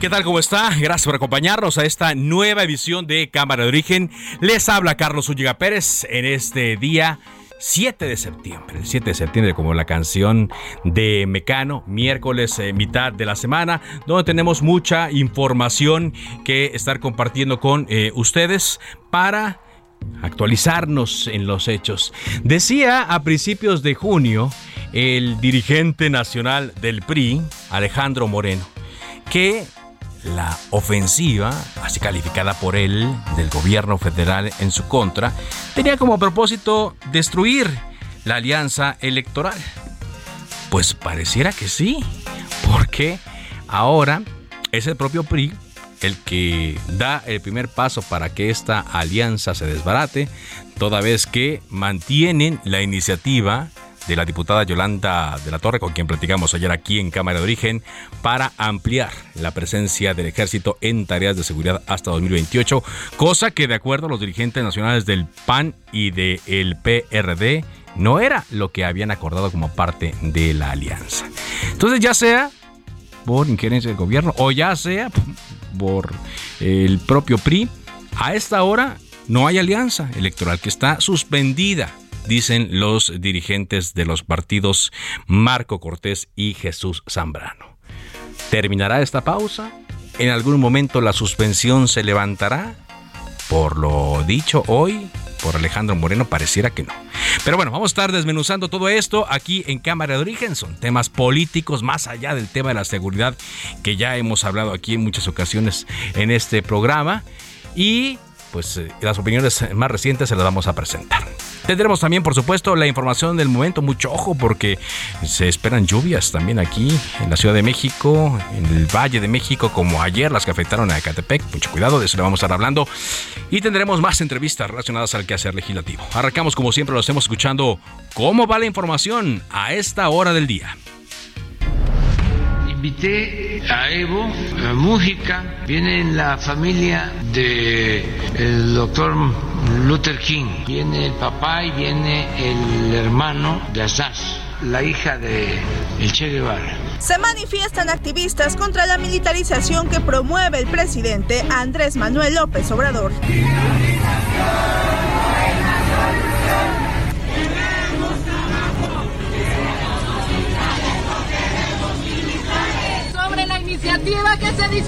¿Qué tal? ¿Cómo está? Gracias por acompañarnos a esta nueva edición de Cámara de Origen. Les habla Carlos Ulliga Pérez en este día 7 de septiembre. El 7 de septiembre, como la canción de Mecano, miércoles, eh, mitad de la semana, donde tenemos mucha información que estar compartiendo con eh, ustedes para actualizarnos en los hechos. Decía a principios de junio el dirigente nacional del PRI, Alejandro Moreno, que la ofensiva, así calificada por él, del gobierno federal en su contra, tenía como propósito destruir la alianza electoral. Pues pareciera que sí, porque ahora es el propio PRI el que da el primer paso para que esta alianza se desbarate, toda vez que mantienen la iniciativa de la diputada Yolanda de la Torre, con quien platicamos ayer aquí en Cámara de Origen, para ampliar la presencia del ejército en tareas de seguridad hasta 2028, cosa que de acuerdo a los dirigentes nacionales del PAN y del PRD, no era lo que habían acordado como parte de la alianza. Entonces ya sea por injerencia del gobierno o ya sea por el propio PRI, a esta hora no hay alianza electoral que está suspendida dicen los dirigentes de los partidos Marco Cortés y Jesús Zambrano. ¿Terminará esta pausa? ¿En algún momento la suspensión se levantará? Por lo dicho hoy por Alejandro Moreno, pareciera que no. Pero bueno, vamos a estar desmenuzando todo esto aquí en Cámara de Origen. Son temas políticos más allá del tema de la seguridad que ya hemos hablado aquí en muchas ocasiones en este programa. Y pues eh, las opiniones más recientes se las vamos a presentar. Tendremos también, por supuesto, la información del momento. Mucho ojo porque se esperan lluvias también aquí en la Ciudad de México, en el Valle de México, como ayer las que afectaron a Ecatepec. Mucho cuidado, de eso le vamos a estar hablando. Y tendremos más entrevistas relacionadas al quehacer legislativo. Arrancamos, como siempre, lo hacemos escuchando cómo va la información a esta hora del día invité a Evo a Mújica, viene la familia del el doctor Luther King, viene el papá y viene el hermano de Asas, la hija de el Che Guevara. Se manifiestan activistas contra la militarización que promueve el presidente Andrés Manuel López Obrador.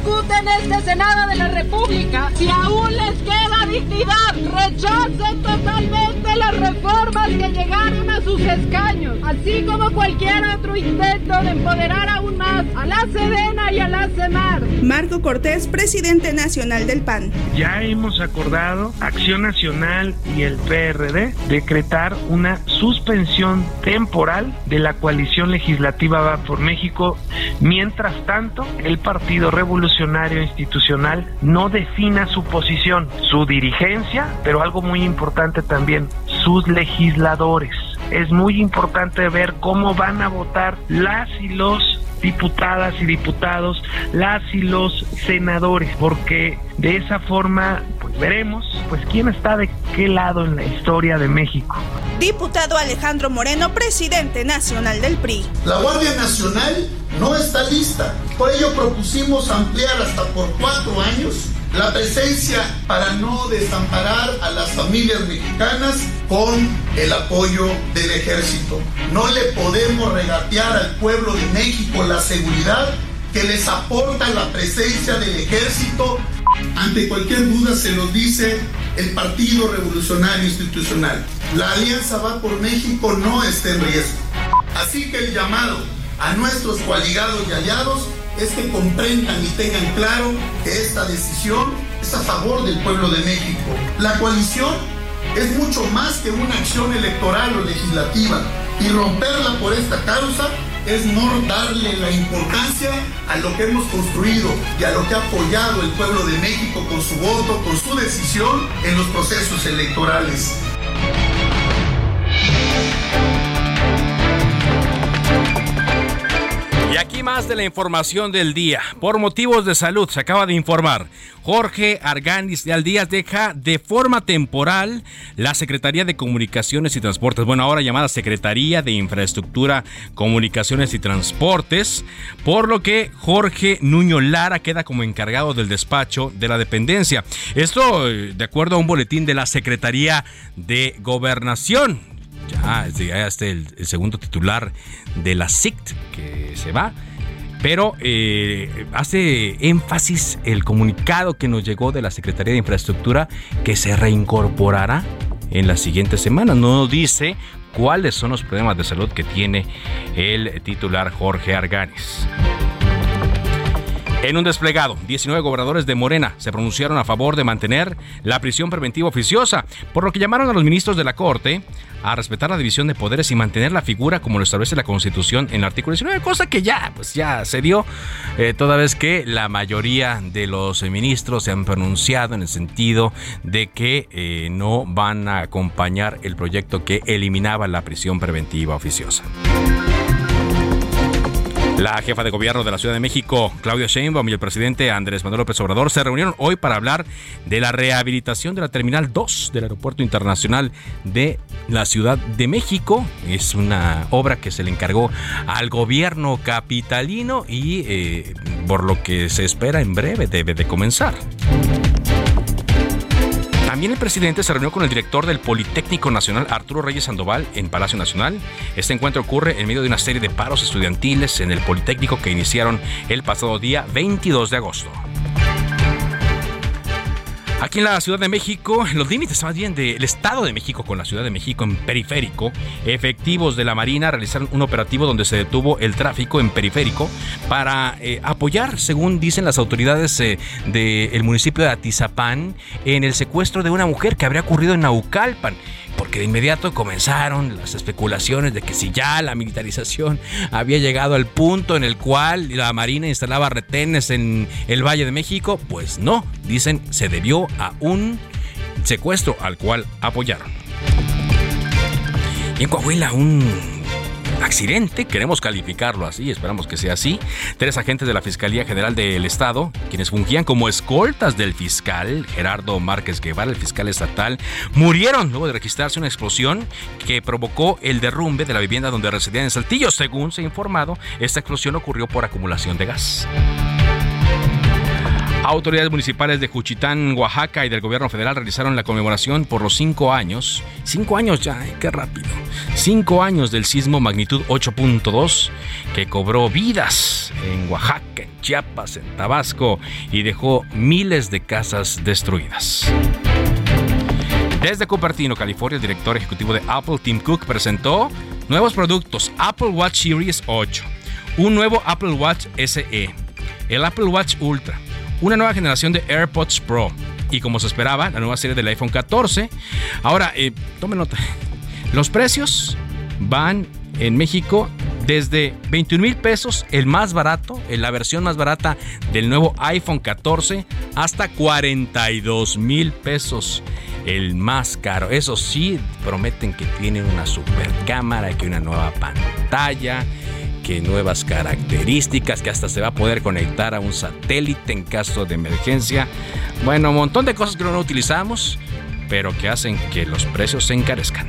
En este Senado de la República, si aún les queda dignidad, rechacen totalmente las reformas que llegaron a sus escaños, así como cualquier otro intento de empoderar aún más a la Sedena y a la CEMAR. Marco Cortés, presidente nacional del PAN. Ya hemos acordado, Acción Nacional y el PRD, decretar una suspensión temporal de la coalición legislativa Va por México. Mientras tanto, el Partido Revolucionario Institucional no defina su posición, su dirigencia, pero algo muy importante también, sus legisladores. Es muy importante ver cómo van a votar las y los diputadas y diputados, las y los senadores, porque de esa forma pues veremos pues quién está de qué lado en la historia de México. Diputado Alejandro Moreno, presidente nacional del PRI. La Guardia Nacional no está lista. Por ello propusimos ampliar hasta por cuatro años la presencia para no desamparar a las familias mexicanas con el apoyo del ejército. No le podemos regatear al pueblo de México la seguridad que les aporta la presencia del ejército. Ante cualquier duda se nos dice el Partido Revolucionario Institucional. La Alianza Va por México no está en riesgo. Así que el llamado a nuestros coaligados y aliados es que comprendan y tengan claro que esta decisión es a favor del pueblo de México. La coalición es mucho más que una acción electoral o legislativa y romperla por esta causa es no darle la importancia a lo que hemos construido y a lo que ha apoyado el pueblo de México con su voto, con su decisión en los procesos electorales. Y aquí más de la información del día. Por motivos de salud, se acaba de informar. Jorge Arganis de Aldías deja de forma temporal la Secretaría de Comunicaciones y Transportes. Bueno, ahora llamada Secretaría de Infraestructura, Comunicaciones y Transportes. Por lo que Jorge Nuño Lara queda como encargado del despacho de la dependencia. Esto eh, de acuerdo a un boletín de la Secretaría de Gobernación ya, ya este el, segundo titular de la SICT que se va. Pero eh, hace énfasis el comunicado que nos llegó de la Secretaría de Infraestructura que se reincorporará en las siguientes semanas. No dice cuáles son los problemas de salud que tiene el titular Jorge Arganis. En un desplegado, 19 gobernadores de Morena se pronunciaron a favor de mantener la prisión preventiva oficiosa, por lo que llamaron a los ministros de la Corte a respetar la división de poderes y mantener la figura como lo establece la Constitución en el artículo 19, cosa que ya, pues ya se dio, eh, toda vez que la mayoría de los ministros se han pronunciado en el sentido de que eh, no van a acompañar el proyecto que eliminaba la prisión preventiva oficiosa. La jefa de gobierno de la Ciudad de México, Claudia Sheinbaum, y el presidente Andrés Manuel López Obrador se reunieron hoy para hablar de la rehabilitación de la Terminal 2 del Aeropuerto Internacional de la Ciudad de México. Es una obra que se le encargó al gobierno capitalino y eh, por lo que se espera en breve debe de comenzar. También el presidente se reunió con el director del Politécnico Nacional, Arturo Reyes Sandoval, en Palacio Nacional. Este encuentro ocurre en medio de una serie de paros estudiantiles en el Politécnico que iniciaron el pasado día 22 de agosto. Aquí en la Ciudad de México, los límites más bien del Estado de México con la Ciudad de México en periférico, efectivos de la Marina realizaron un operativo donde se detuvo el tráfico en periférico para eh, apoyar, según dicen las autoridades eh, del municipio de Atizapán, en el secuestro de una mujer que habría ocurrido en Naucalpan porque de inmediato comenzaron las especulaciones de que si ya la militarización había llegado al punto en el cual la Marina instalaba retenes en el Valle de México, pues no, dicen se debió a un secuestro al cual apoyaron. Y en Coahuila, un accidente, queremos calificarlo así, esperamos que sea así. Tres agentes de la Fiscalía General del Estado, quienes fungían como escoltas del fiscal Gerardo Márquez Guevara, el fiscal estatal, murieron luego de registrarse una explosión que provocó el derrumbe de la vivienda donde residían en Saltillo. Según se ha informado, esta explosión ocurrió por acumulación de gas. Autoridades municipales de Juchitán, Oaxaca y del gobierno federal realizaron la conmemoración por los cinco años. Cinco años ya, ¿eh? qué rápido. Cinco años del sismo magnitud 8.2 que cobró vidas en Oaxaca, en Chiapas, en Tabasco y dejó miles de casas destruidas. Desde Cupertino, California, el director ejecutivo de Apple, Tim Cook, presentó nuevos productos Apple Watch Series 8, un nuevo Apple Watch SE, el Apple Watch Ultra, una nueva generación de AirPods Pro y como se esperaba, la nueva serie del iPhone 14. Ahora, eh, tomen nota, los precios van en México desde 21 mil pesos, el más barato, en la versión más barata del nuevo iPhone 14, hasta 42 mil pesos, el más caro. Eso sí, prometen que tienen una super cámara, que una nueva pantalla que nuevas características, que hasta se va a poder conectar a un satélite en caso de emergencia. Bueno, un montón de cosas que no utilizamos, pero que hacen que los precios se encarezcan.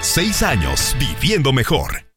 Seis años viviendo mejor.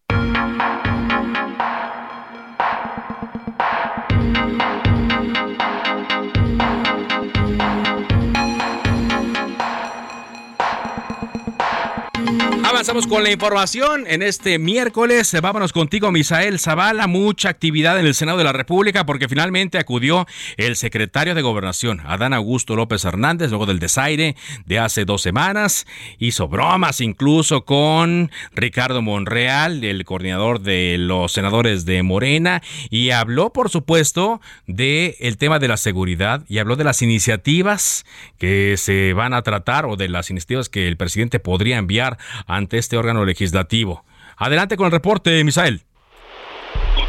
Avanzamos con la información en este miércoles. Vámonos contigo, Misael Zavala. Mucha actividad en el Senado de la República porque finalmente acudió el secretario de Gobernación, Adán Augusto López Hernández, luego del desaire de hace dos semanas. Hizo bromas incluso con Ricardo Monreal, el coordinador de los senadores de Morena, y habló, por supuesto, del el tema de la seguridad y habló de las iniciativas que se van a tratar o de las iniciativas que el presidente podría enviar ante este órgano legislativo. Adelante con el reporte, Misael.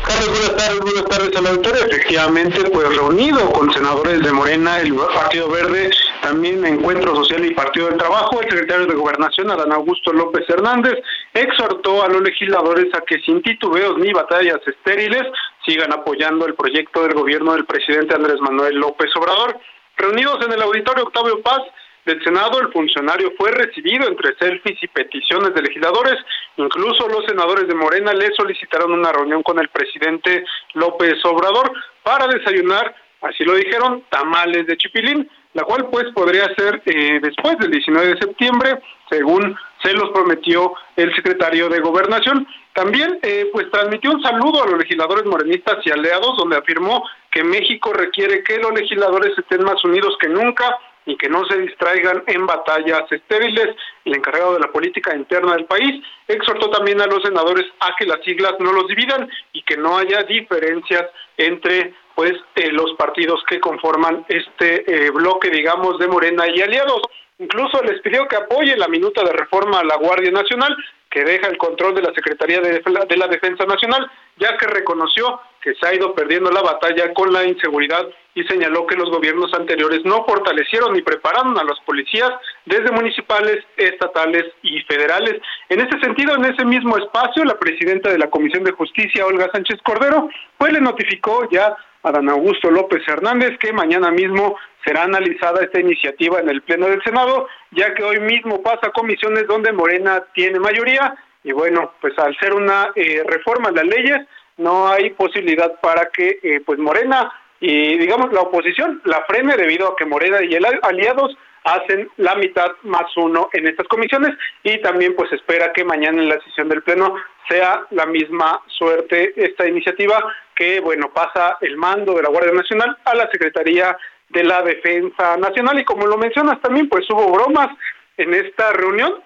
Carlos, buenas tardes, buenas tardes a la auditoría. Efectivamente, pues reunido con senadores de Morena, el Partido Verde, también Encuentro Social y Partido del Trabajo, el secretario de Gobernación, Adán Augusto López Hernández, exhortó a los legisladores a que sin titubeos ni batallas estériles sigan apoyando el proyecto del gobierno del presidente Andrés Manuel López Obrador. Reunidos en el auditorio Octavio Paz, del Senado, el funcionario fue recibido entre selfies y peticiones de legisladores. Incluso los senadores de Morena le solicitaron una reunión con el presidente López Obrador para desayunar, así lo dijeron, tamales de chipilín, la cual pues podría ser eh, después del 19 de septiembre, según se los prometió el secretario de Gobernación. También eh, pues transmitió un saludo a los legisladores morenistas y aliados, donde afirmó que México requiere que los legisladores estén más unidos que nunca y que no se distraigan en batallas estériles. El encargado de la política interna del país exhortó también a los senadores a que las siglas no los dividan y que no haya diferencias entre pues eh, los partidos que conforman este eh, bloque, digamos, de Morena y aliados. Incluso les pidió que apoye la minuta de reforma a la Guardia Nacional, que deja el control de la Secretaría de, la Defensa Nacional, ya que reconoció que se ha ido perdiendo la batalla con la inseguridad y señaló que los gobiernos anteriores no fortalecieron ni prepararon a los policías desde municipales, estatales y federales. En ese sentido, en ese mismo espacio, la presidenta de la Comisión de Justicia, Olga Sánchez Cordero, pues le notificó ya a Dan Augusto López Hernández que mañana mismo será analizada esta iniciativa en el Pleno del Senado, ya que hoy mismo pasa a comisiones donde Morena tiene mayoría y bueno, pues al ser una eh, reforma a las leyes, no hay posibilidad para que eh, pues Morena y digamos la oposición la frene debido a que Morena y el aliados hacen la mitad más uno en estas comisiones y también pues espera que mañana en la sesión del pleno sea la misma suerte esta iniciativa que bueno pasa el mando de la Guardia Nacional a la Secretaría de la Defensa Nacional. Y como lo mencionas también pues hubo bromas en esta reunión.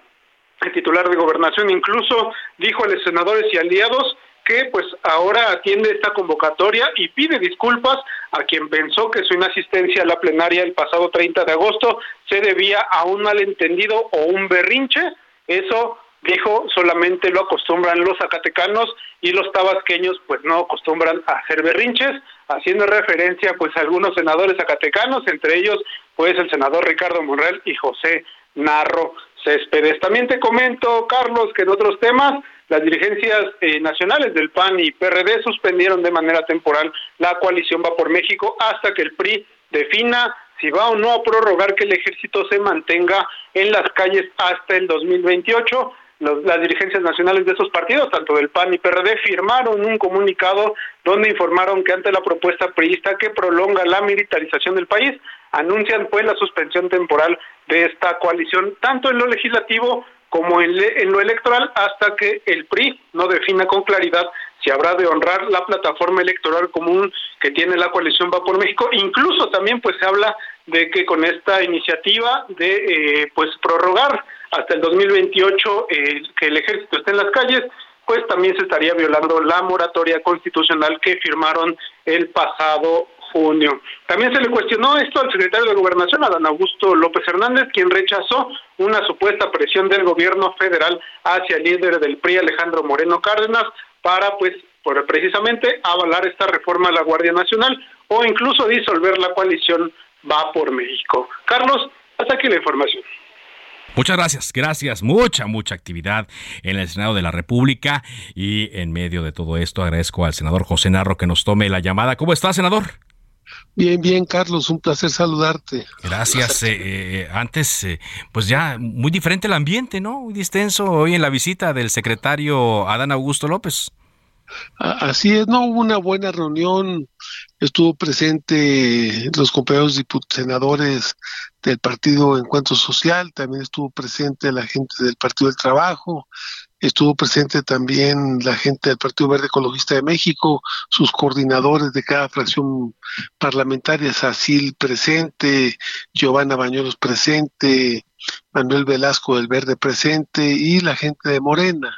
El titular de gobernación incluso dijo a los senadores y aliados que pues ahora atiende esta convocatoria y pide disculpas a quien pensó que su inasistencia a la plenaria el pasado 30 de agosto se debía a un malentendido o un berrinche. Eso dijo solamente lo acostumbran los zacatecanos y los tabasqueños pues no acostumbran a hacer berrinches, haciendo referencia pues a algunos senadores zacatecanos, entre ellos pues el senador Ricardo Monreal y José Narro Céspedes. También te comento, Carlos, que en otros temas las dirigencias eh, nacionales del PAN y PRD suspendieron de manera temporal la coalición Va por México hasta que el PRI defina si va o no a prorrogar que el ejército se mantenga en las calles hasta el 2028. las dirigencias nacionales de esos partidos, tanto del PAN y PRD, firmaron un comunicado donde informaron que ante la propuesta priista que prolonga la militarización del país, anuncian pues la suspensión temporal de esta coalición, tanto en lo legislativo como en, lo electoral hasta que el PRI no defina con claridad si habrá de honrar la plataforma electoral común que tiene la coalición Va por México. Incluso también pues se habla de que con esta iniciativa de eh, pues prorrogar hasta el 2028 eh, que el ejército esté en las calles, pues también se estaría violando la moratoria constitucional que firmaron el pasado junio. También se le cuestionó esto al secretario de Gobernación, Adán Augusto López Hernández, quien rechazó una supuesta presión del gobierno federal hacia el líder del PRI, Alejandro Moreno Cárdenas, para, pues, por, precisamente avalar esta reforma a la Guardia Nacional o incluso disolver la coalición Va por México. Carlos, hasta aquí la información. Muchas gracias, gracias, mucha, mucha actividad en el Senado de la República y en medio de todo esto agradezco al senador José Narro que nos tome la llamada. ¿Cómo está, senador? Bien, bien, Carlos, un placer saludarte. Gracias. Eh, eh, antes, eh, pues ya muy diferente el ambiente, ¿no? Muy distenso hoy en la visita del secretario Adán Augusto López. Así es, no hubo una buena reunión Estuvo presente los compañeros senadores del Partido Encuentro Social, también estuvo presente la gente del Partido del Trabajo, estuvo presente también la gente del Partido Verde Ecologista de México, sus coordinadores de cada fracción parlamentaria, Sacil presente, Giovanna Bañuelos presente, Manuel Velasco del Verde presente y la gente de Morena.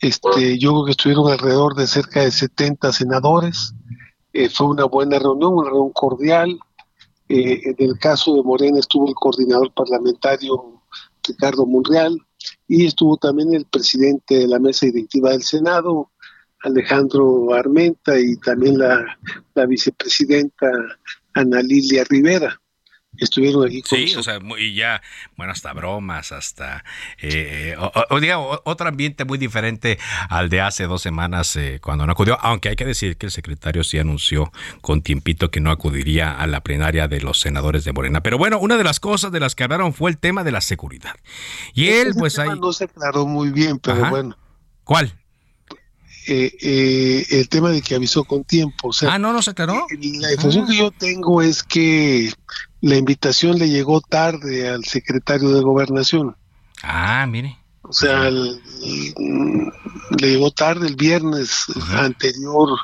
Este, yo creo que estuvieron alrededor de cerca de 70 senadores. Eh, fue una buena reunión, una reunión cordial. Eh, en el caso de Morena estuvo el coordinador parlamentario Ricardo Monreal y estuvo también el presidente de la mesa directiva del Senado, Alejandro Armenta, y también la, la vicepresidenta Ana Lilia Rivera estuvieron aquí con Sí, o sea, y ya, bueno, hasta bromas, hasta, eh, o, digamos, otro ambiente muy diferente al de hace dos semanas eh, cuando no acudió, aunque hay que decir que el secretario sí anunció con tiempito que no acudiría a la plenaria de los senadores de Morena. Pero bueno, una de las cosas de las que hablaron fue el tema de la seguridad. Y él, pues ahí... No se aclaró muy bien, pero bueno. ¿Cuál? Eh, eh, el tema de que avisó con tiempo. O sea, ah, no, no se aclaró. La información que yo tengo es que la invitación le llegó tarde al secretario de Gobernación. Ah, mire. O sea, le llegó tarde el viernes anterior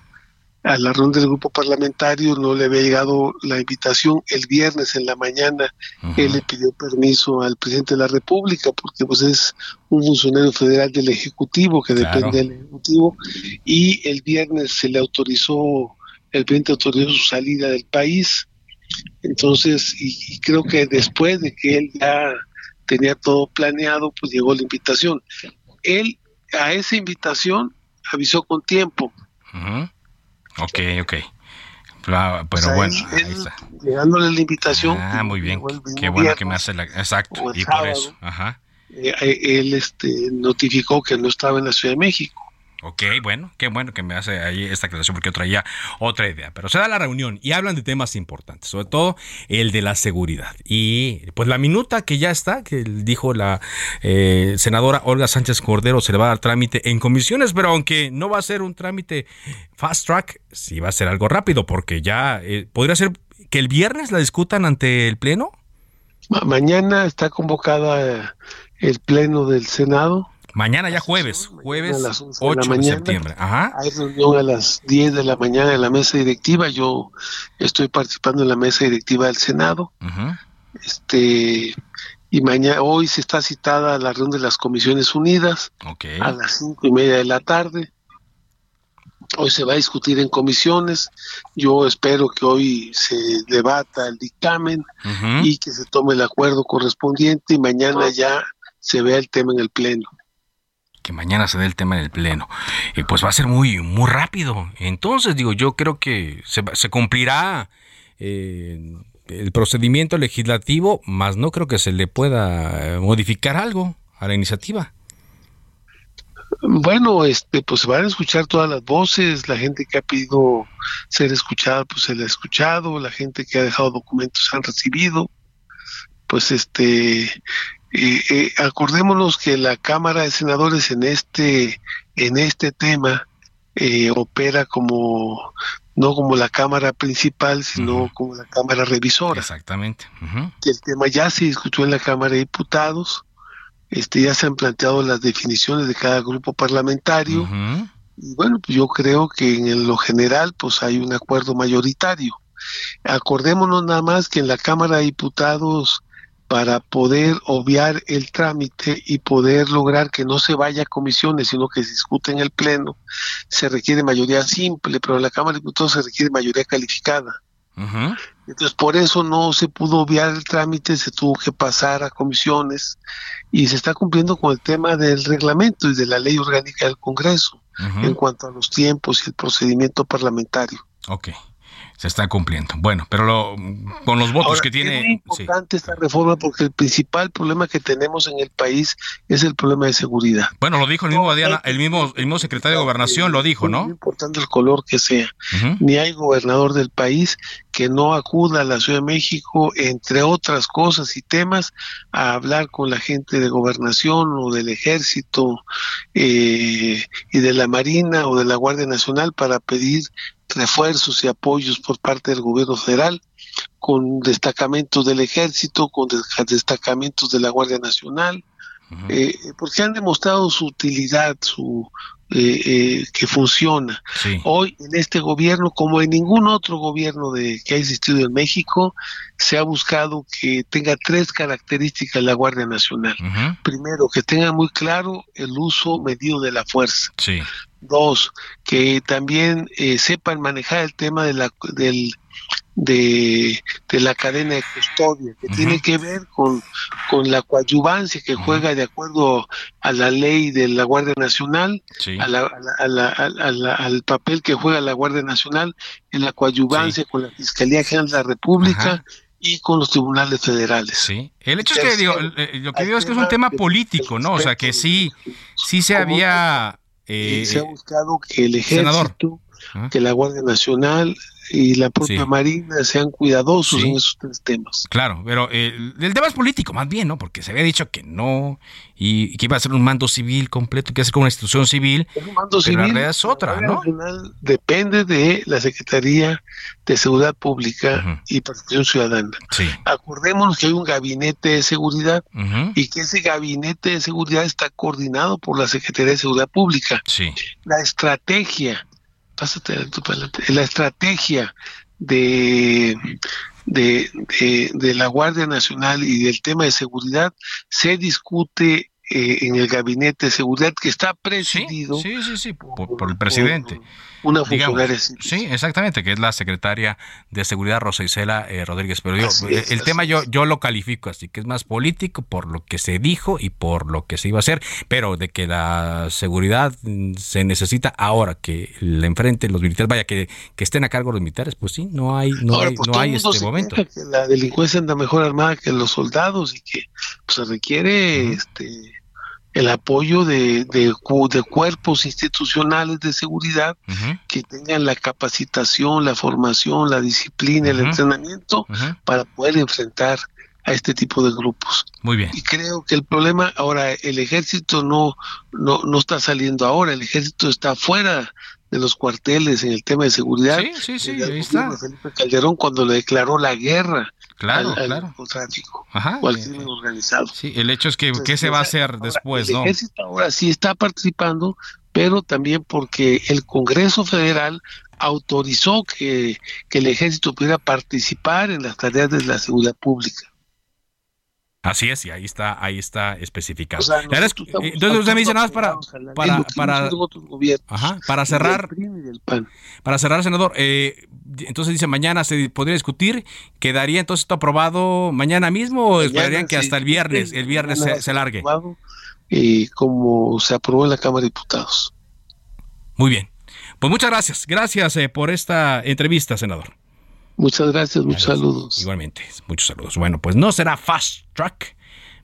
a la ronda del grupo parlamentario, no le había llegado la invitación. El viernes en la mañana él le pidió permiso al presidente de la República porque pues es un funcionario federal del Ejecutivo que depende del Ejecutivo y el viernes se le autorizó, el presidente autorizó su salida del país. Entonces, y, creo que después de que él ya tenía todo planeado, pues llegó la invitación. Él a esa invitación avisó con tiempo. Ok, ok. Pero bueno, ahí está. Llegándole la invitación. Ah, muy bien. Qué bueno que me hace la. Exacto. Y por eso. Ajá. Eh, eh, él este, notificó que no estaba en la Ciudad de México. Ok, bueno, qué bueno que me hace ahí esta aclaración porque yo traía otra idea. Pero se da la reunión y hablan de temas importantes, sobre todo el de la seguridad. Y pues la minuta que ya está, que dijo la eh, senadora Olga Sánchez Cordero, se le va a dar trámite en comisiones, pero aunque no va a ser un trámite fast track, sí va a ser algo rápido porque ya eh, podría ser que el viernes la discutan ante el Pleno. mañana está convocada el Pleno del Senado Mañana ya jueves, jueves 8 de, septiembre. Ajá. Hay reunión a las 10 de la mañana en la mesa directiva. Yo estoy participando en la mesa directiva del Senado. Este y mañana hoy se está citada la reunión de las Comisiones Unidas a las cinco y media de la tarde. Hoy se va a discutir en comisiones. Yo espero que hoy se debata el dictamen y que se tome el acuerdo correspondiente y mañana ya se vea el tema en el pleno que mañana se dé el tema en el Pleno, y pues va a ser muy, muy rápido. Entonces, digo, yo creo que se, cumplirá eh, el procedimiento legislativo, más no creo que se le pueda modificar algo a la iniciativa. Bueno, este, pues se van a escuchar todas las voces, la gente que ha pedido ser escuchada, pues se le ha escuchado, la gente que ha dejado documentos se han recibido, pues este, eh, acordémonos que la Cámara de Senadores en este, en este tema eh, opera como no como la cámara principal, sino como la cámara revisora. Exactamente. El tema ya se discutió en la Cámara de Diputados, este ya se han planteado las definiciones de cada grupo parlamentario y bueno, pues yo creo que en lo general pues hay un acuerdo mayoritario. Acordémonos nada más que en la Cámara de Diputados para poder obviar el trámite y poder lograr que no se vaya a comisiones, sino que se discute en el Pleno, se requiere mayoría simple, pero en la Cámara de Diputados se requiere mayoría calificada. Entonces, por eso no se pudo obviar el trámite, se tuvo que pasar a comisiones y se está cumpliendo con el tema del reglamento y de la ley orgánica del Congreso en cuanto a los tiempos y el procedimiento parlamentario. Ok se está cumpliendo. Bueno, pero con los votos que tiene... Es importante esta reforma porque el principal problema que tenemos en el país es el problema de seguridad. Bueno, lo dijo el mismo Diana, el mismo, el mismo secretario de Gobernación lo dijo, ¿no? No importante el color que sea. Ni hay gobernador del país que no acuda a la Ciudad de México, entre otras cosas y temas, a hablar con la gente de gobernación o del ejército eh, y de la Marina o de la Guardia Nacional para pedir refuerzos y apoyos por parte del gobierno federal, con destacamentos del ejército, con destacamentos de la Guardia Nacional, eh, porque han demostrado su utilidad, su eh, eh, que funciona. Hoy en este gobierno, como en ningún otro gobierno de que ha existido en México, se ha buscado que tenga tres características la Guardia Nacional. Primero, que tenga muy claro el uso medido de la fuerza. Dos, que también sepan manejar el tema de la, del de, la cadena de custodia, que tiene que ver con, con la coadyuvancia que juega de acuerdo a la ley de la Guardia Nacional, al papel que juega la Guardia Nacional en la coadyuvancia con la Fiscalía General de la República. y con los tribunales federales. Sí, el hecho es que digo, eh, lo que digo es que es un tema político, ¿no? O sea, que sí, sí se había... Eh, se ha buscado que el ejército, que la Guardia Nacional y la propia Marina sean cuidadosos en esos tres temas. Claro, pero eh, el tema es político más bien, ¿no? Porque se había dicho que no y, que iba a ser un mando civil completo, que hace como una institución civil. un mando civil. La realidad es otra, ¿no? Depende de la Secretaría de Seguridad Pública y Protección Ciudadana. Sí. Acordémonos que hay un gabinete de seguridad y que ese gabinete de seguridad está coordinado por la Secretaría de Seguridad Pública. Sí. La estrategia pásate tu la estrategia de, de, de, la Guardia Nacional y del tema de seguridad se discute eh, en el gabinete de seguridad que está presidido por, el presidente una funcionaria Sí, exactamente, que es la secretaria de Seguridad Rosa Isela eh, Rodríguez. Pero digo, eh, el tema yo, yo lo califico así, que es más político por lo que se dijo y por lo que se iba a hacer, pero de que la seguridad mm, se necesita ahora que le enfrenten los militares, vaya, que, que estén a cargo los militares, pues sí, no hay, no hay, pues, no hay este momento. Que la delincuencia anda mejor armada que los soldados y que pues, se requiere este el apoyo de, de, cuerpos institucionales de seguridad que tengan la capacitación, la formación, la disciplina, el entrenamiento para poder enfrentar a este tipo de grupos. Muy bien. Y creo que el problema ahora, el ejército no, no, no está saliendo ahora, el ejército está fuera de los cuarteles en el tema de seguridad. Sí, sí, sí, ahí está. Felipe Calderón cuando le declaró la guerra claro, al, claro. narcotráfico o al crimen organizado. Sí, el hecho es que qué se va a hacer después, el ejército ahora sí está participando, pero también porque el Congreso Federal autorizó que, que el ejército pudiera participar en las tareas de la seguridad pública. Así es, y ahí está, ahí está especificado. entonces usted me dice nada más para, para, para, para cerrar, para cerrar, senador. Eh, entonces dice mañana se podría discutir, quedaría entonces esto aprobado mañana mismo o esperarían que hasta el viernes, el viernes se, se largue. Y como se aprobó en la Cámara de Diputados. Muy bien. Pues muchas gracias, gracias eh, por esta entrevista, senador. Muchas gracias, muchos saludos. Igualmente, muchos saludos. Bueno, pues no será fast track,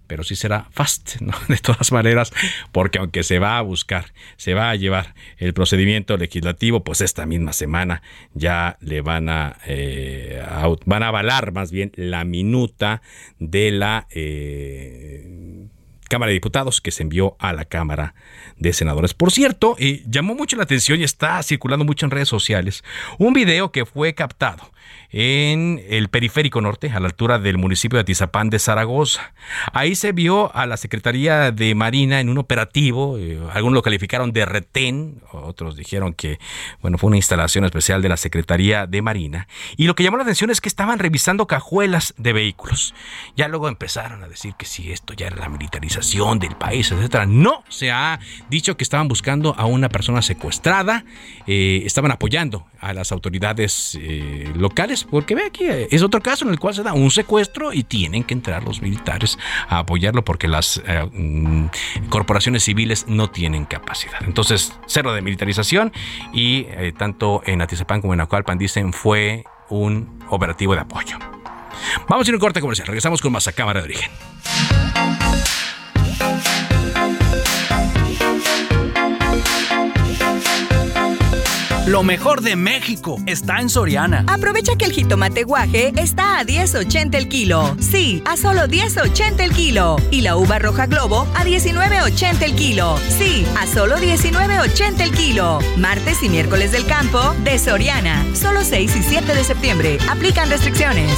pero sí será fast, ¿no? De todas maneras, porque aunque se va a buscar, se va a llevar el procedimiento legislativo, pues esta misma semana ya le van a, eh, van a avalar más bien la minuta de la eh, Cámara de Diputados que se envió a la Cámara de Senadores. Por cierto, eh, llamó mucho la atención y está circulando mucho en redes sociales un video que fue captado en el periférico norte, a la altura del municipio de Atizapán de Zaragoza. Ahí se vio a la Secretaría de Marina en un operativo, eh, algunos lo calificaron de retén, otros dijeron que bueno, fue una instalación especial de la Secretaría de Marina. Y lo que llamó la atención es que estaban revisando cajuelas de vehículos. Ya luego empezaron a decir que si esto ya era la militarización del país, etcétera. No, se ha dicho que estaban buscando a una persona secuestrada, eh, estaban apoyando a las autoridades eh, locales, porque ve aquí, eh, es otro caso en el cual se da un secuestro y tienen que entrar los militares a apoyarlo porque las mm, corporaciones civiles no tienen capacidad. Entonces, cero de militarización y tanto en Atizapán como en Acualpan dicen fue un operativo de apoyo. Vamos a ir a un corte comercial, regresamos con más a Cámara de Origen. Lo mejor de México está en Soriana. Aprovecha que el jitomate guaje está a 10.80 el kilo. Sí, a solo 10.80 el kilo. Y la uva roja globo a 19.80 el kilo. Sí, a solo 19.80 el kilo. Martes y miércoles del campo de Soriana. Solo 6 y 7 de septiembre. Aplican restricciones.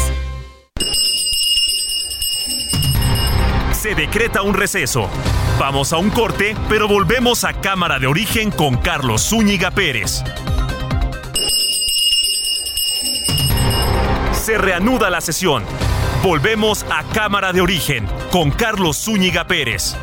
Se decreta un receso. Vamos a un corte, pero volvemos a Cámara de Origen con Carlos Zúñiga Pérez. Se reanuda la sesión. Volvemos a Cámara de Origen con Carlos Zúñiga Pérez.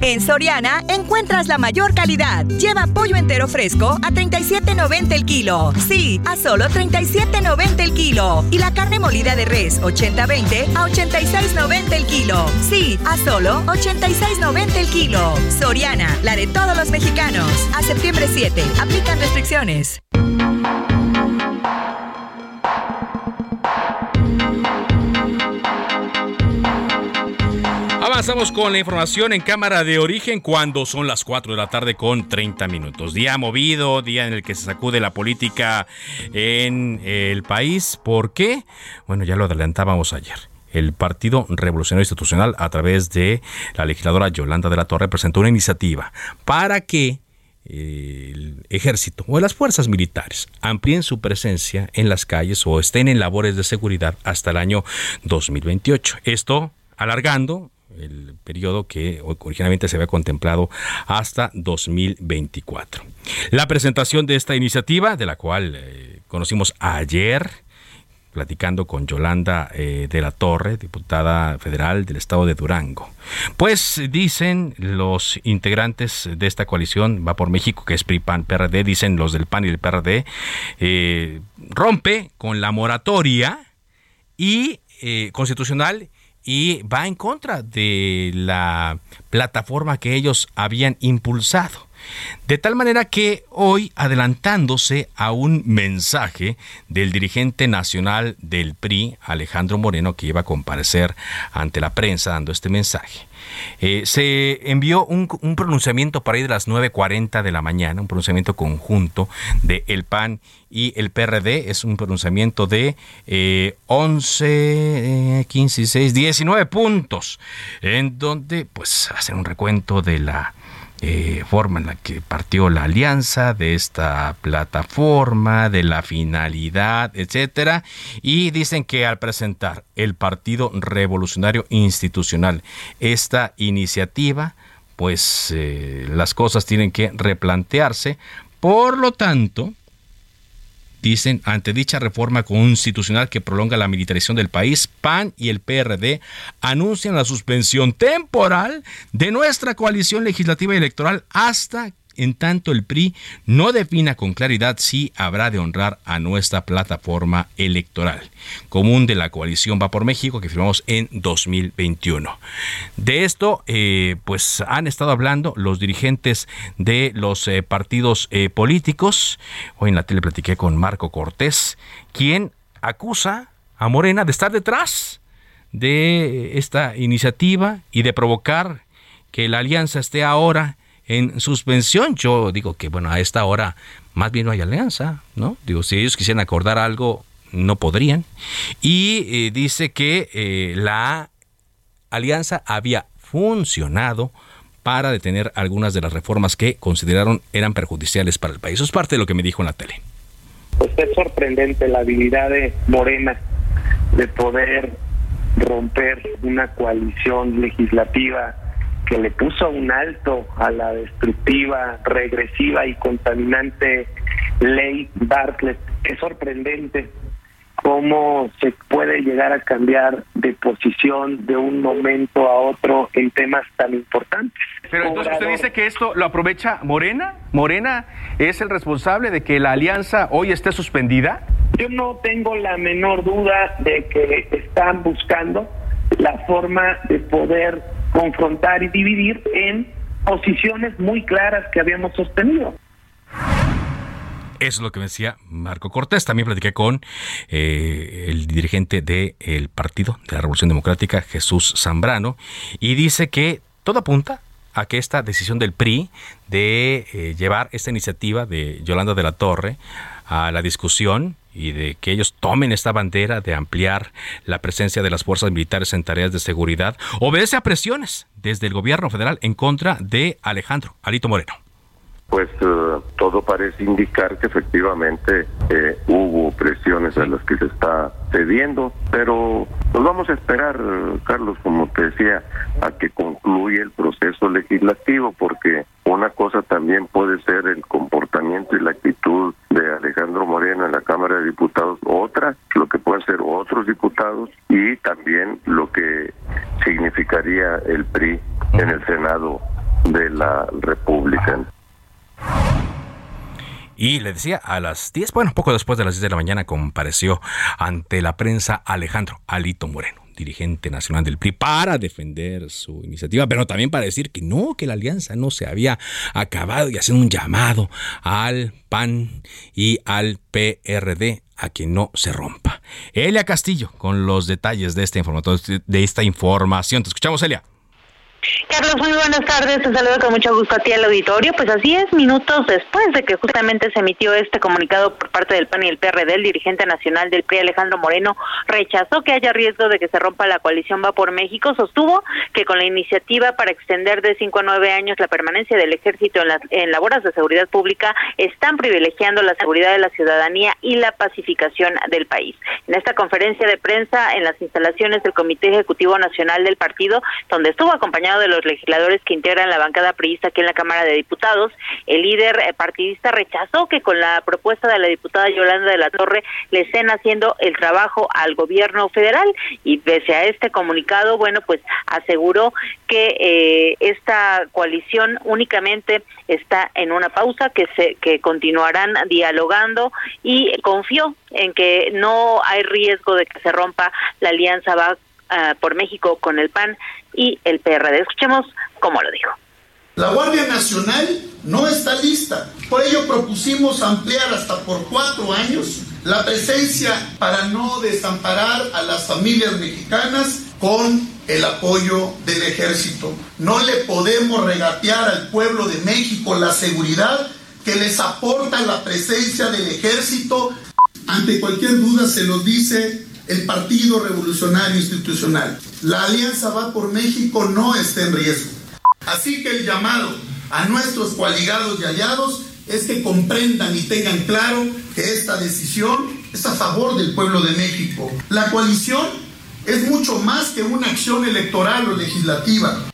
En Soriana encuentras la mayor calidad. Lleva pollo entero fresco a 37.90 el kilo. Sí, a solo 37.90 el kilo. Y la carne molida de res 80-20 a 86.90 el kilo. Sí, a solo 86.90 el kilo. Soriana, la de todos los mexicanos. A septiembre 7. Aplican restricciones. Avanzamos con la información en cámara de origen cuando son las 4 de la tarde con 30 minutos. Día movido, día en el que se sacude la política en el país. ¿Por qué? Bueno, ya lo adelantábamos ayer el Partido Revolucionario Institucional, a través de la legisladora Yolanda de la Torre, presentó una iniciativa para que el ejército o las fuerzas militares amplíen su presencia en las calles o estén en labores de seguridad hasta el año 2028. Esto alargando el periodo que originalmente se había contemplado hasta 2024. La presentación de esta iniciativa, de la cual eh, conocimos ayer, platicando con Yolanda eh, de la Torre, diputada federal del estado de Durango. Pues dicen los integrantes de esta coalición, va por México, que es PRI, PAN, PRD, dicen los del PAN y del PRD, eh, rompe con la moratoria y constitucional y va en contra de la plataforma que ellos habían impulsado. De tal manera que hoy, adelantándose a un mensaje del dirigente nacional del PRI, Alejandro Moreno, que iba a comparecer ante la prensa dando este mensaje, eh, se envió un, pronunciamiento para ir de las 9.40 de la mañana, un pronunciamiento conjunto de el PAN y el PRD. Es un pronunciamiento de 11, 15, 16, 19 puntos, en donde pues hacen un recuento de la eh, forma en la que partió la alianza, de esta plataforma, de la finalidad, etcétera, y dicen que al presentar el Partido Revolucionario Institucional esta iniciativa, pues eh, las cosas tienen que replantearse. Por lo tanto, Dicen, ante dicha reforma constitucional que prolonga la militarización del país, PAN y el PRD anuncian la suspensión temporal de nuestra coalición legislativa y electoral hasta en tanto el PRI no defina con claridad si habrá de honrar a nuestra plataforma electoral común de la coalición Va por México que firmamos en 2021. De esto, eh, pues han estado hablando los dirigentes de los eh, partidos eh, políticos. Hoy en la tele platiqué con Marco Cortés, quien acusa a Morena de estar detrás de esta iniciativa y de provocar que la alianza esté ahora en suspensión. Yo digo que, bueno, a esta hora más bien no hay alianza, ¿no? Digo, si ellos quisieran acordar algo, no podrían. Y eh, dice que eh, la alianza había funcionado para detener algunas de las reformas que consideraron eran perjudiciales para el país. Eso es parte de lo que me dijo en la tele. Pues es sorprendente la habilidad de Morena de poder romper una coalición legislativa que le puso un alto a la destructiva, regresiva y contaminante ley Bartlett. Es sorprendente cómo se puede llegar a cambiar de posición de un momento a otro en temas tan importantes. Pero entonces usted dice que esto lo aprovecha Morena. ¿Morena es el responsable de que la alianza hoy esté suspendida? Yo no tengo la menor duda de que están buscando la forma de poder confrontar y dividir en posiciones muy claras que habíamos sostenido. Eso es lo que me decía Marco Cortés. También platiqué con eh, el dirigente del Partido de la Revolución Democrática, Jesús Zambrano, y dice que todo apunta a que esta decisión del PRI de eh, llevar esta iniciativa de Yolanda de la Torre a la discusión y de que ellos tomen esta bandera de ampliar la presencia de las fuerzas militares en tareas de seguridad obedece a presiones desde el gobierno federal en contra de Alejandro Alito Moreno. Pues eh, todo parece indicar que efectivamente eh, hubo presiones a las que se está cediendo, pero nos vamos a esperar, Carlos, como te decía, a que concluya el proceso legislativo, porque una cosa también puede ser el comportamiento y la actitud de Alejandro Moreno en la Cámara de Diputados, otra, lo que pueden ser otros diputados, y también lo que significaría el PRI en el Senado de la República. Y le decía, a las 10, bueno, poco después de las 10 de la mañana compareció ante la prensa Alejandro Alito Moreno, dirigente nacional del PRI, para defender su iniciativa, pero también para decir que no, que la alianza no se había acabado y hacer un llamado al PAN y al PRD a que no se rompa. Elia Castillo, con los detalles de esta, de esta información. Te escuchamos, Elia. Carlos, muy buenas tardes. Te saludo con mucho gusto a ti al auditorio. Pues así es, minutos después de que justamente se emitió este comunicado por parte del PAN y el PRD, el dirigente nacional del PRI, Alejandro Moreno, rechazó que haya riesgo de que se rompa la coalición Va por México. Sostuvo que con la iniciativa para extender de cinco a nueve años la permanencia del ejército en, las, en labores de seguridad pública están privilegiando la seguridad de la ciudadanía y la pacificación del país. En esta conferencia de prensa en las instalaciones del Comité Ejecutivo Nacional del partido, donde estuvo acompañado de los legisladores que integran la bancada priista aquí en la Cámara de Diputados, el líder eh, partidista rechazó que con la propuesta de la diputada Yolanda de la Torre le estén haciendo el trabajo al gobierno federal. Y pese a este comunicado, bueno, pues aseguró que eh, esta coalición únicamente está en una pausa, que se que continuarán dialogando y confió en que no hay riesgo de que se rompa la alianza va ah, por México con el PAN y el PRD. Escuchemos cómo lo dijo. La Guardia Nacional no está lista. Por ello propusimos ampliar hasta por cuatro años la presencia para no desamparar a las familias mexicanas con el apoyo del ejército. No le podemos regatear al pueblo de México la seguridad que les aporta la presencia del ejército. Ante cualquier duda se lo dice el Partido Revolucionario Institucional. La Alianza Va por México no está en riesgo. Así que el llamado a nuestros coaligados y aliados es que comprendan y tengan claro que esta decisión es a favor del pueblo de México. La coalición es mucho más que una acción electoral o legislativa.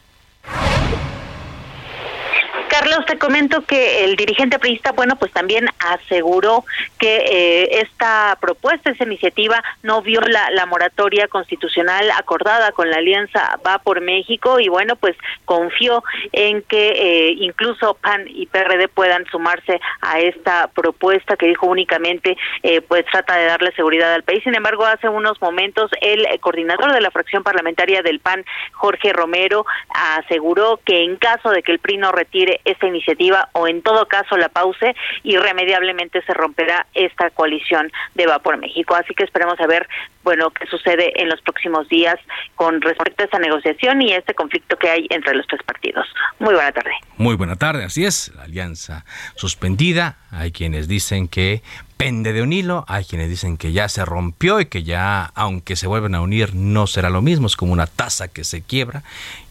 Carlos, te comento que el dirigente priista, bueno, pues también aseguró que eh, esta propuesta, esta iniciativa, no viola la moratoria constitucional acordada con la Alianza Va por México y bueno, pues confió en que eh, incluso PAN y PRD puedan sumarse a esta propuesta que dijo únicamente, eh, pues trata de darle seguridad al país. Sin embargo, hace unos momentos el coordinador de la fracción parlamentaria del PAN, Jorge Romero, aseguró que en caso de que el PRI no retire esta iniciativa o en todo caso la pause, irremediablemente se romperá esta coalición de Va por México. Así que esperemos a ver, bueno, qué sucede en los próximos días con respecto a esta negociación y este conflicto que hay entre los tres partidos. Muy buena tarde. Muy buena tarde, así es, la alianza suspendida. Hay quienes dicen que pende de un hilo, hay quienes dicen que ya se rompió y que ya, aunque se vuelven a unir, no será lo mismo, es como una taza que se quiebra,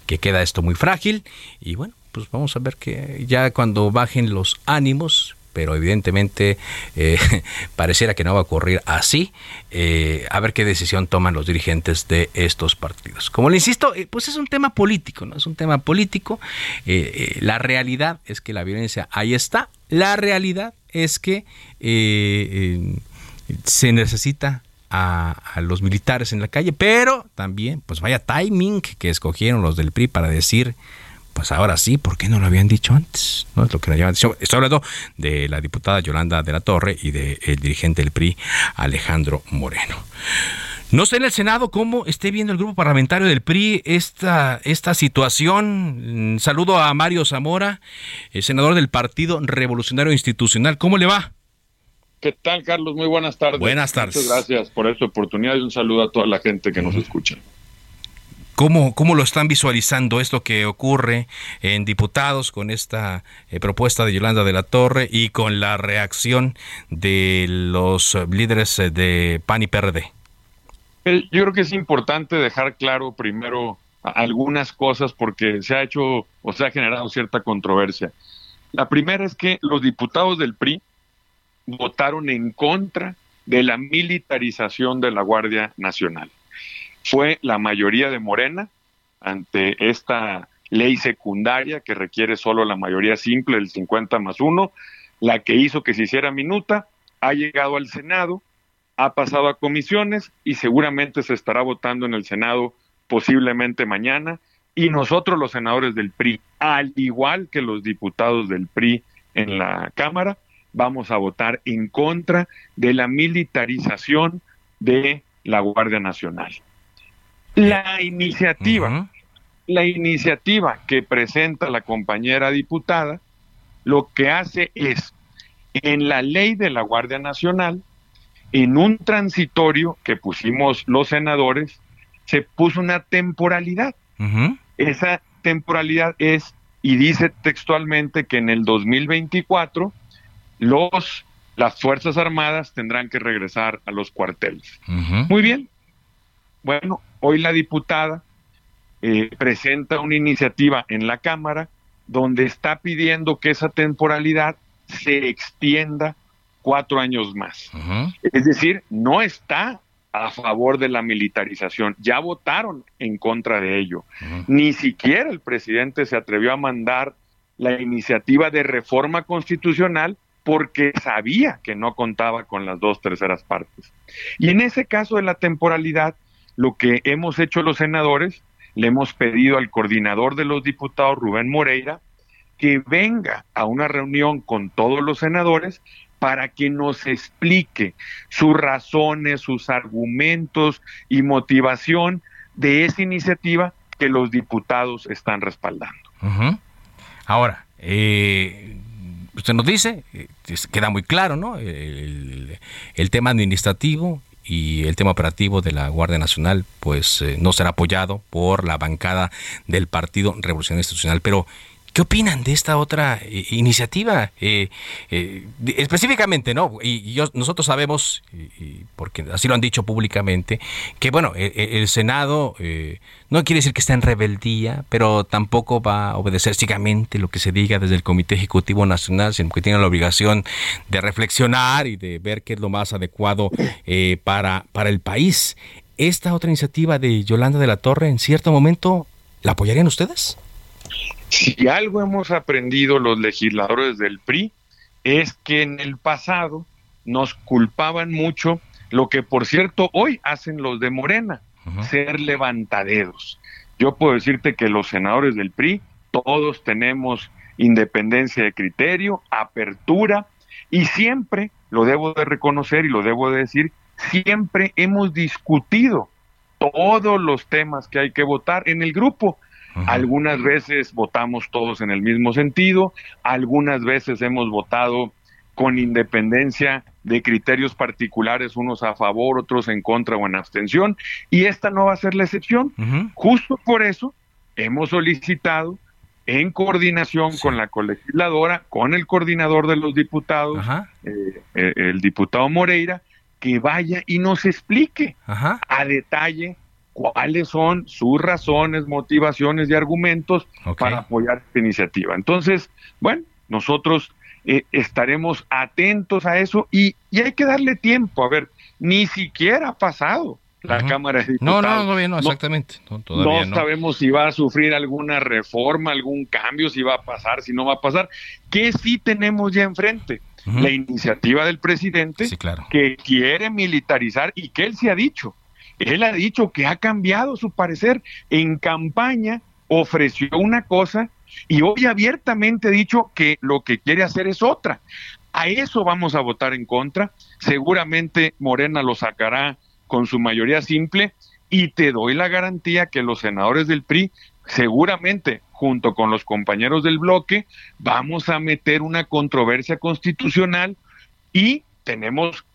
que queda esto muy frágil y bueno, pues vamos a ver que ya cuando bajen los ánimos, pero evidentemente eh, pareciera que no va a ocurrir así. Eh, a ver qué decisión toman los dirigentes de estos partidos. Como le insisto, eh, pues es un tema político, ¿no? Es un tema político. la realidad es que la violencia ahí está. La realidad es que se necesita a, a, los militares en la calle, pero también, pues vaya timing que escogieron los del PRI para decir pues ahora sí, ¿por qué no lo habían dicho antes? No es lo que nos llama atención. Estoy hablando de la diputada Yolanda de la Torre y del dirigente del PRI, Alejandro Moreno. No sé en el Senado cómo esté viendo el grupo parlamentario del PRI esta, esta situación. Saludo a Mario Zamora, el senador del Partido Revolucionario Institucional. ¿Cómo le va? ¿Qué tal, Carlos? Muy buenas tardes. Buenas tardes. Muchas gracias por esta oportunidad y un saludo a toda la gente que nos escucha. ¿Cómo, ¿Cómo lo están visualizando esto que ocurre en diputados con esta eh, propuesta de Yolanda de la Torre y con la reacción de los líderes de PAN y PRD? Yo creo que es importante dejar claro primero algunas cosas porque se ha hecho o se ha generado cierta controversia. La primera es que los diputados del PRI votaron en contra de la militarización de la Guardia Nacional. Fue la mayoría de Morena ante esta ley secundaria que requiere solo la mayoría simple del 50 más 1, la que hizo que se hiciera minuta, ha llegado al Senado, ha pasado a comisiones y seguramente se estará votando en el Senado posiblemente mañana. Y nosotros los senadores del PRI, al igual que los diputados del PRI en la Cámara, vamos a votar en contra de la militarización de la Guardia Nacional. La iniciativa, la iniciativa que presenta la compañera diputada, lo que hace es, en la ley de la Guardia Nacional, en un transitorio que pusimos los senadores, se puso una temporalidad. Esa temporalidad es, y dice textualmente que en el 2024 los, las Fuerzas Armadas tendrán que regresar a los cuarteles. Muy bien. Bueno, hoy la diputada eh, presenta una iniciativa en la Cámara donde está pidiendo que esa temporalidad se extienda cuatro años más. Es decir, no está a favor de la militarización, ya votaron en contra de ello. Ni siquiera el presidente se atrevió a mandar la iniciativa de reforma constitucional porque sabía que no contaba con las dos terceras partes. Y en ese caso de la temporalidad, lo que hemos hecho los senadores, le hemos pedido al coordinador de los diputados, Rubén Moreira, que venga a una reunión con todos los senadores para que nos explique sus razones, sus argumentos y motivación de esa iniciativa que los diputados están respaldando. Ahora, eh, usted nos dice, eh, queda muy claro, ¿no? El, tema administrativo y el tema operativo de la Guardia Nacional, pues eh, no será apoyado por la bancada del Partido Revolución Institucional. Pero, ¿Qué opinan de esta otra eh, iniciativa? Eh, eh, específicamente, ¿no? Y, nosotros sabemos, porque así lo han dicho públicamente, que bueno, e, e, el, Senado no quiere decir que esté en rebeldía, pero tampoco va a obedecer ciegamente lo que se diga desde el Comité Ejecutivo Nacional, sino que tiene la obligación de reflexionar y de ver qué es lo más adecuado para, para el país. ¿Esta otra iniciativa de Yolanda de la Torre en cierto momento la apoyarían ustedes? Si algo hemos aprendido los legisladores del PRI es que en el pasado nos culpaban mucho lo que por cierto hoy hacen los de Morena, ser levantaderos. Yo puedo decirte que los senadores del PRI todos tenemos independencia de criterio, apertura y siempre, lo debo de reconocer y lo debo de decir, siempre hemos discutido todos los temas que hay que votar en el grupo. Algunas veces votamos todos en el mismo sentido, algunas veces hemos votado con independencia de criterios particulares, unos a favor, otros en contra o en abstención, y esta no va a ser la excepción. Justo por eso hemos solicitado en coordinación con la colegisladora, con el coordinador de los diputados, eh, eh, el diputado Moreira, que vaya y nos explique a detalle cuáles son sus razones, motivaciones y argumentos para apoyar esta iniciativa. Entonces, bueno, nosotros eh, estaremos atentos a eso y, hay que darle tiempo. A ver, ni siquiera ha pasado la Cámara de Diputados. No, no, no, exactamente. No, sabemos si va a sufrir alguna reforma, algún cambio, si va a pasar, si no va a pasar. ¿Qué sí tenemos ya enfrente? La iniciativa del presidente que quiere militarizar y que él se ha dicho él ha dicho que ha cambiado su parecer. En campaña ofreció una cosa y hoy abiertamente ha dicho que lo que quiere hacer es otra. A eso vamos a votar en contra. Seguramente Morena lo sacará con su mayoría simple y te doy la garantía que los senadores del PRI seguramente junto con los compañeros del bloque vamos a meter una controversia constitucional y tenemos,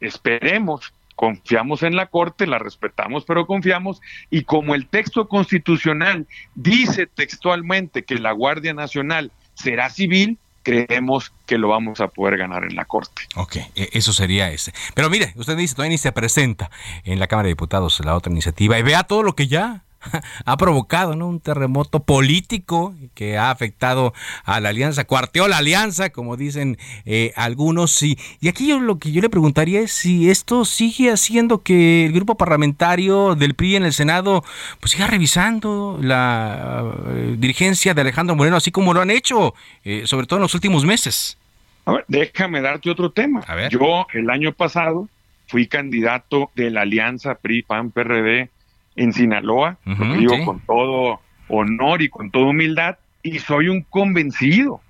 esperemos, confiamos en la Corte, la respetamos, pero confiamos, y como el texto constitucional dice textualmente que la Guardia Nacional será civil, creemos que lo vamos a poder ganar en la Corte. Ok, e, eso sería ese. Pero mire, usted dice, todavía ni se presenta en la Cámara de Diputados la otra iniciativa y vea todo lo que ya ha provocado ¿no? un terremoto político que ha afectado a la alianza, cuarteó la alianza, como dicen eh, algunos. Y, y aquí yo lo que yo le preguntaría es si esto sigue haciendo que el grupo parlamentario del PRI en el Senado pues siga revisando la eh, dirigencia de Alejandro Moreno, así como lo han hecho, eh, sobre todo en los últimos meses. A ver, déjame darte otro tema. Yo el año pasado fui candidato de la alianza PRI-PAN-PRD en Sinaloa, lo digo con todo honor y con toda humildad, y soy un convencido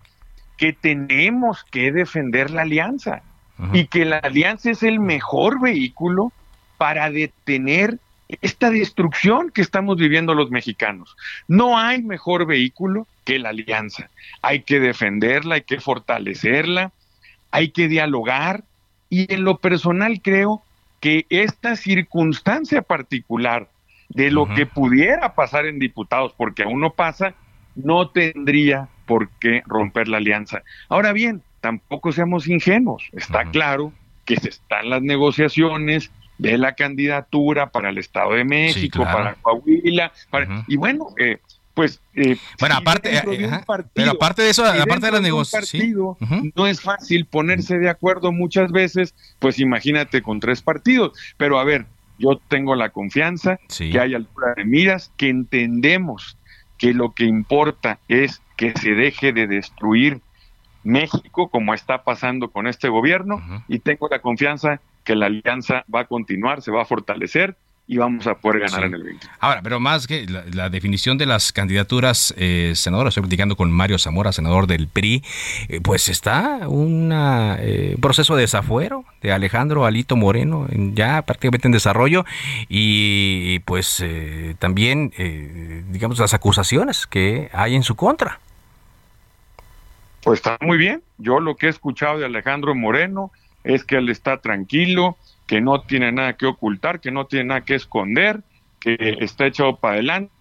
que tenemos que defender la alianza y que la alianza es el mejor vehículo para detener esta destrucción que estamos viviendo los mexicanos. No hay mejor vehículo que la alianza. Hay que defenderla, hay que fortalecerla, hay que dialogar y en lo personal creo que esta circunstancia particular de lo que pudiera pasar en diputados, porque aún no pasa, no tendría por qué romper la alianza. Ahora bien, tampoco seamos ingenuos. Está claro que se están las negociaciones de la candidatura para el Estado de México, para Coahuila, y bueno, eh, pues eh, bueno aparte eh, pero aparte de eso aparte de las negociaciones no es fácil ponerse de acuerdo muchas veces pues imagínate con tres partidos. Pero a ver yo tengo la confianza que hay altura de miras, que entendemos que lo que importa es que se deje de destruir México como está pasando con este gobierno y tengo la confianza que la alianza va a continuar, se va a fortalecer y vamos a poder ganar en el 20. Ahora, pero más que la, definición de las candidaturas, eh, senador, estoy platicando con Mario Zamora, senador del PRI, eh, pues está eh, un proceso de desafuero de Alejandro Alito Moreno, ya prácticamente en desarrollo, y pues también, digamos, las acusaciones que hay en su contra. Pues está muy bien. Yo lo que he escuchado de Alejandro Moreno es que él está tranquilo, que no tiene nada que ocultar, que no tiene nada que esconder, que está echado para adelante.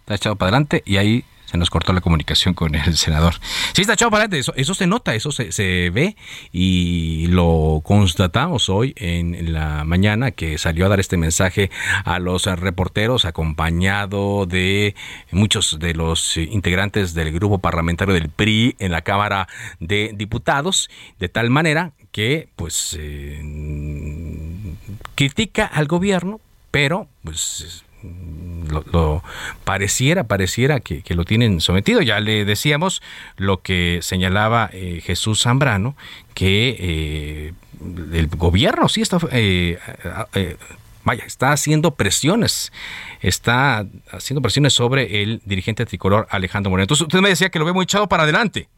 Está echado para adelante y ahí se nos cortó la comunicación con el senador. Sí, está echado para adelante, eso, se nota, eso se, se, ve y lo constatamos hoy en la mañana que salió a dar este mensaje a los reporteros acompañado de muchos de los integrantes del grupo parlamentario del PRI en la Cámara de Diputados, de tal manera que pues eh, critica al gobierno, pero pues lo, pareciera, pareciera que, lo tienen sometido. Ya le decíamos lo que señalaba eh, Jesús Zambrano, que eh, el gobierno sí está, vaya, está haciendo presiones, está haciendo presiones sobre el dirigente tricolor Alejandro Moreno. Entonces usted me decía que lo ve muy echado para adelante.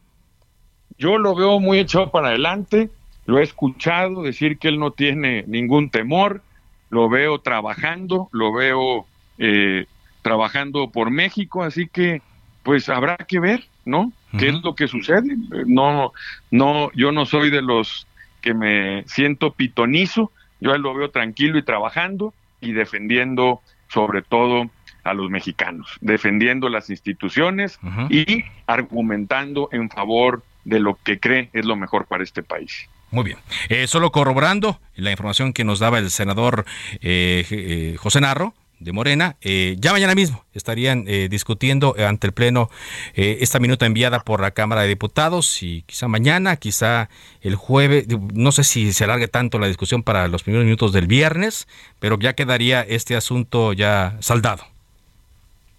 Yo lo veo muy echado para adelante lo he escuchado decir que él no tiene ningún temor, lo veo trabajando, lo veo eh, trabajando por México, así que pues habrá que ver, ¿no? ¿Qué es lo que sucede? No, no, yo no soy de los que me siento pitonizo, yo él lo veo tranquilo y trabajando y defendiendo sobre todo a los mexicanos, defendiendo las instituciones y argumentando en favor de lo que cree es lo mejor para este país. Muy bien. Eh, solo corroborando la información que nos daba el senador eh, eh, José Narro de Morena, ya mañana mismo estarían discutiendo ante el Pleno esta minuta enviada por la Cámara de Diputados y quizá mañana, quizá el jueves, no sé si se alargue tanto la discusión para los primeros minutos del viernes, pero ya quedaría este asunto ya saldado.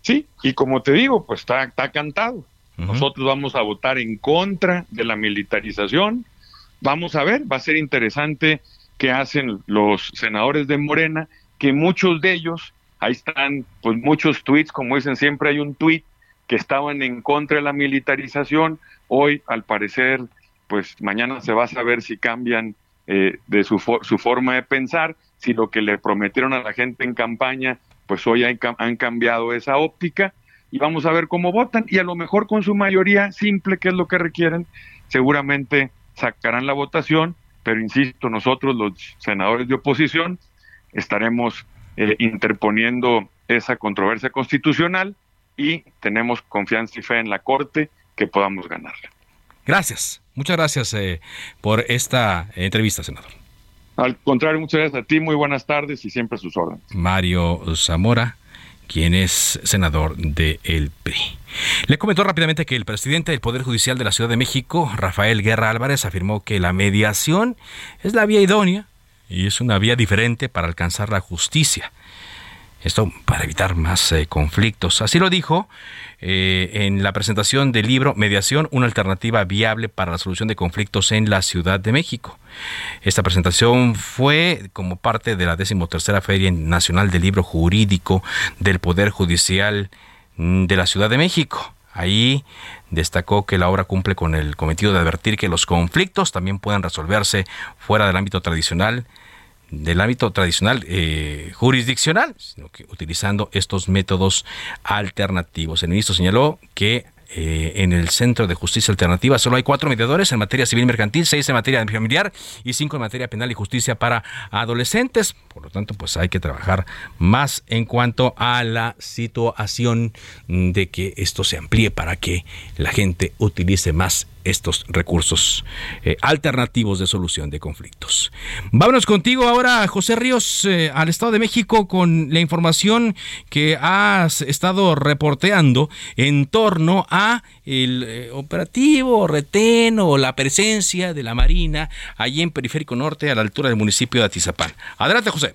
Sí, y como te digo, pues está, está cantado. Nosotros vamos a votar en contra de la militarización, vamos a ver, va a ser interesante qué hacen los senadores de Morena, que muchos de ellos, ahí están pues muchos tweets, como dicen siempre hay un tweet que estaban en contra de la militarización, hoy al parecer pues mañana se va a saber si cambian eh, de su, su forma de pensar, si lo que le prometieron a la gente en campaña, pues hoy han, han cambiado esa óptica y vamos a ver cómo votan y a lo mejor con su mayoría simple, que es lo que requieren, seguramente sacarán la votación pero insisto, nosotros los senadores de oposición estaremos eh, interponiendo esa controversia constitucional y tenemos confianza y fe en la Corte que podamos ganarla. Gracias, muchas gracias eh, por esta entrevista, senador. Al contrario, muchas gracias a ti, muy buenas tardes y siempre a sus órdenes. Mario Zamora, quien es senador del PRI. Le comentó rápidamente que el presidente del Poder Judicial de la Ciudad de México, Rafael Guerra Álvarez, afirmó que la mediación es la vía idónea y es una vía diferente para alcanzar la justicia. Esto para evitar más eh, conflictos. Así lo dijo eh, en la presentación del libro Mediación, una alternativa viable para la solución de conflictos en la Ciudad de México. Esta presentación fue como parte de la decimotercera Feria Nacional del Libro Jurídico del Poder Judicial mm, de la Ciudad de México. Ahí destacó que la obra cumple con el cometido de advertir que los conflictos también pueden resolverse fuera del ámbito tradicional del ámbito tradicional eh, jurisdiccional, sino que utilizando estos métodos alternativos. El ministro señaló que eh, en el Centro de Justicia Alternativa solo hay cuatro mediadores en materia civil mercantil, seis en materia familiar y cinco en materia penal y justicia para adolescentes. Por lo tanto, pues hay que trabajar más en cuanto a la situación de que esto se amplíe para que la gente utilice más estos recursos eh, alternativos de solución de conflictos. Vámonos contigo ahora, José Ríos, eh, al Estado de México con la información que has estado reporteando en torno a el eh, operativo retén o la presencia de la Marina allí en Periférico Norte a la altura del municipio de Atizapán. Adelante, José.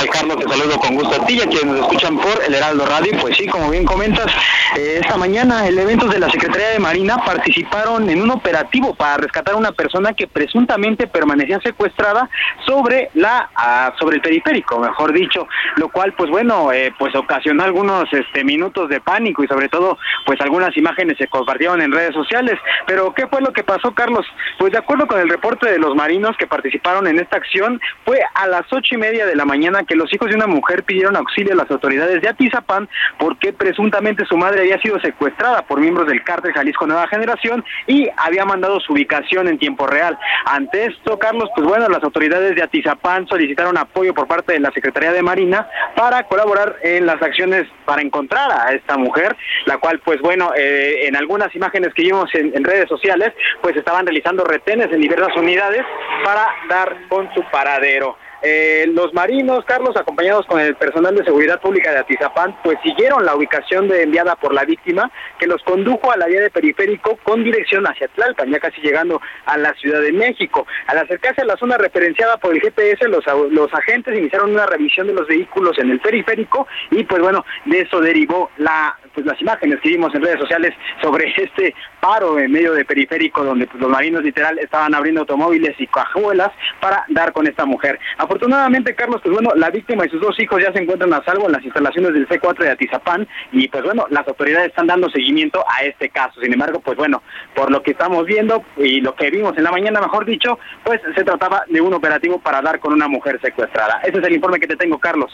¿Qué tal, Carlos? Te saludo con gusto a ti a quienes nos escuchan por el Heraldo Radio. Pues sí, como bien comentas, eh, esta mañana elementos de la Secretaría de Marina participaron en un operativo para rescatar a una persona que presuntamente permanecía secuestrada sobre la ah, sobre el periférico, mejor dicho, lo cual, pues bueno, eh, pues ocasionó algunos este, minutos de pánico y sobre todo, pues algunas imágenes se compartieron en redes sociales. Pero ¿qué fue lo que pasó, Carlos? Pues de acuerdo con el reporte de los marinos que participaron en esta acción, fue a las ocho y media de la mañana que los hijos de una mujer pidieron auxilio a las autoridades de Atizapán porque presuntamente su madre había sido secuestrada por miembros del cártel Jalisco Nueva Generación y había mandado su ubicación en tiempo real. Ante esto, Carlos, pues bueno, las autoridades de Atizapán solicitaron apoyo por parte de la Secretaría de Marina para colaborar en las acciones para encontrar a esta mujer, la cual, pues bueno, eh, en algunas imágenes que vimos en, en redes sociales, pues estaban realizando retenes en diversas unidades para dar con su paradero. Eh, los marinos, Carlos, acompañados con el personal de seguridad pública de Atizapán, pues siguieron la ubicación de enviada por la víctima, que los condujo a la vía de periférico con dirección hacia Tlalpan, ya casi llegando a la Ciudad de México. Al acercarse a la zona referenciada por el GPS, los, los agentes iniciaron una revisión de los vehículos en el periférico y pues bueno, de eso derivó la pues las imágenes que vimos en redes sociales sobre este paro en medio de periférico donde pues, los marinos literal estaban abriendo automóviles y cajuelas para dar con esta mujer. Afortunadamente, Carlos, pues bueno, la víctima y sus dos hijos ya se encuentran a salvo en las instalaciones del C4 de Atizapán y pues bueno, las autoridades están dando seguimiento a este caso. Sin embargo, pues bueno, por lo que estamos viendo y lo que vimos en la mañana, mejor dicho, pues se trataba de un operativo para dar con una mujer secuestrada. Ese es el informe que te tengo, Carlos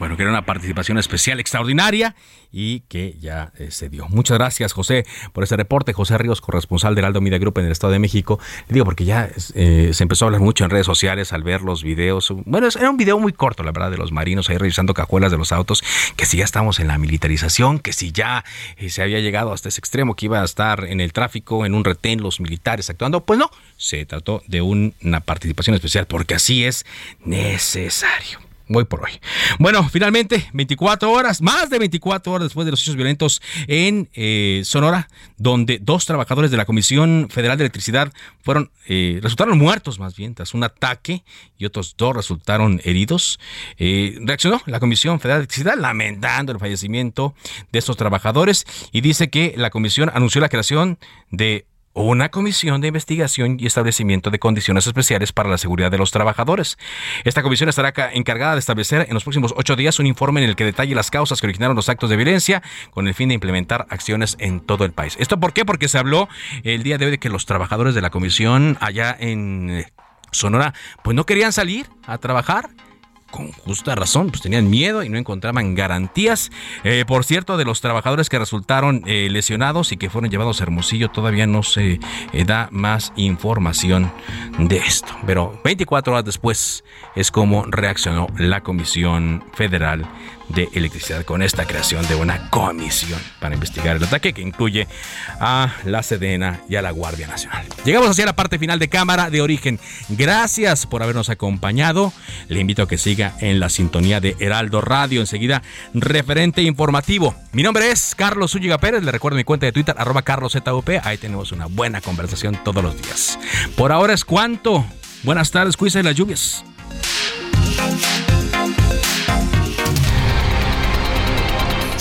bueno, que era una participación especial extraordinaria y que ya eh, se dio. Muchas gracias, José, por este reporte. José Ríos, corresponsal del Aldo Media Group en el Estado de México. Le digo, porque ya eh, se empezó a hablar mucho en redes sociales al ver los videos. Bueno, era un video muy corto, la verdad, de los marinos ahí revisando cajuelas de los autos, que si ya estamos en la militarización, que si ya eh, se había llegado hasta ese extremo, que iba a estar en el tráfico, en un retén, los militares actuando. Pues no, se trató de una participación especial, porque así es necesario hoy por hoy. Bueno, finalmente, 24 horas, más de 24 horas después de los hechos violentos en eh, Sonora, donde dos trabajadores de la Comisión Federal de Electricidad fueron, eh, resultaron muertos más bien tras un ataque y otros dos resultaron heridos. Eh, reaccionó la Comisión Federal de Electricidad lamentando el fallecimiento de estos trabajadores y dice que la comisión anunció la creación de una comisión de investigación y establecimiento de condiciones especiales para la seguridad de los trabajadores. Esta comisión estará encargada de establecer en los próximos ocho días un informe en el que detalle las causas que originaron los actos de violencia con el fin de implementar acciones en todo el país. ¿Esto por qué? Porque se habló el día de hoy de que los trabajadores de la comisión allá en Sonora pues no querían salir a trabajar con justa razón, pues tenían miedo y no encontraban garantías. Eh, por cierto, de los trabajadores que resultaron eh, lesionados y que fueron llevados a Hermosillo, todavía no se eh, da más información de esto. Pero 24 horas después es como reaccionó la Comisión Federal de Electricidad con esta creación de una comisión para investigar el ataque que incluye a la Sedena y a la Guardia Nacional. Llegamos hacia la parte final de Cámara de Origen. Gracias por habernos acompañado. Le invito a que siga en la sintonía de Heraldo Radio. Enseguida, referente informativo. Mi nombre es Carlos Zúñiga Pérez. Le recuerdo mi cuenta de Twitter, arroba carloszup. Ahí tenemos una buena conversación todos los días. Por ahora es cuanto. Buenas tardes, cuídense de las lluvias.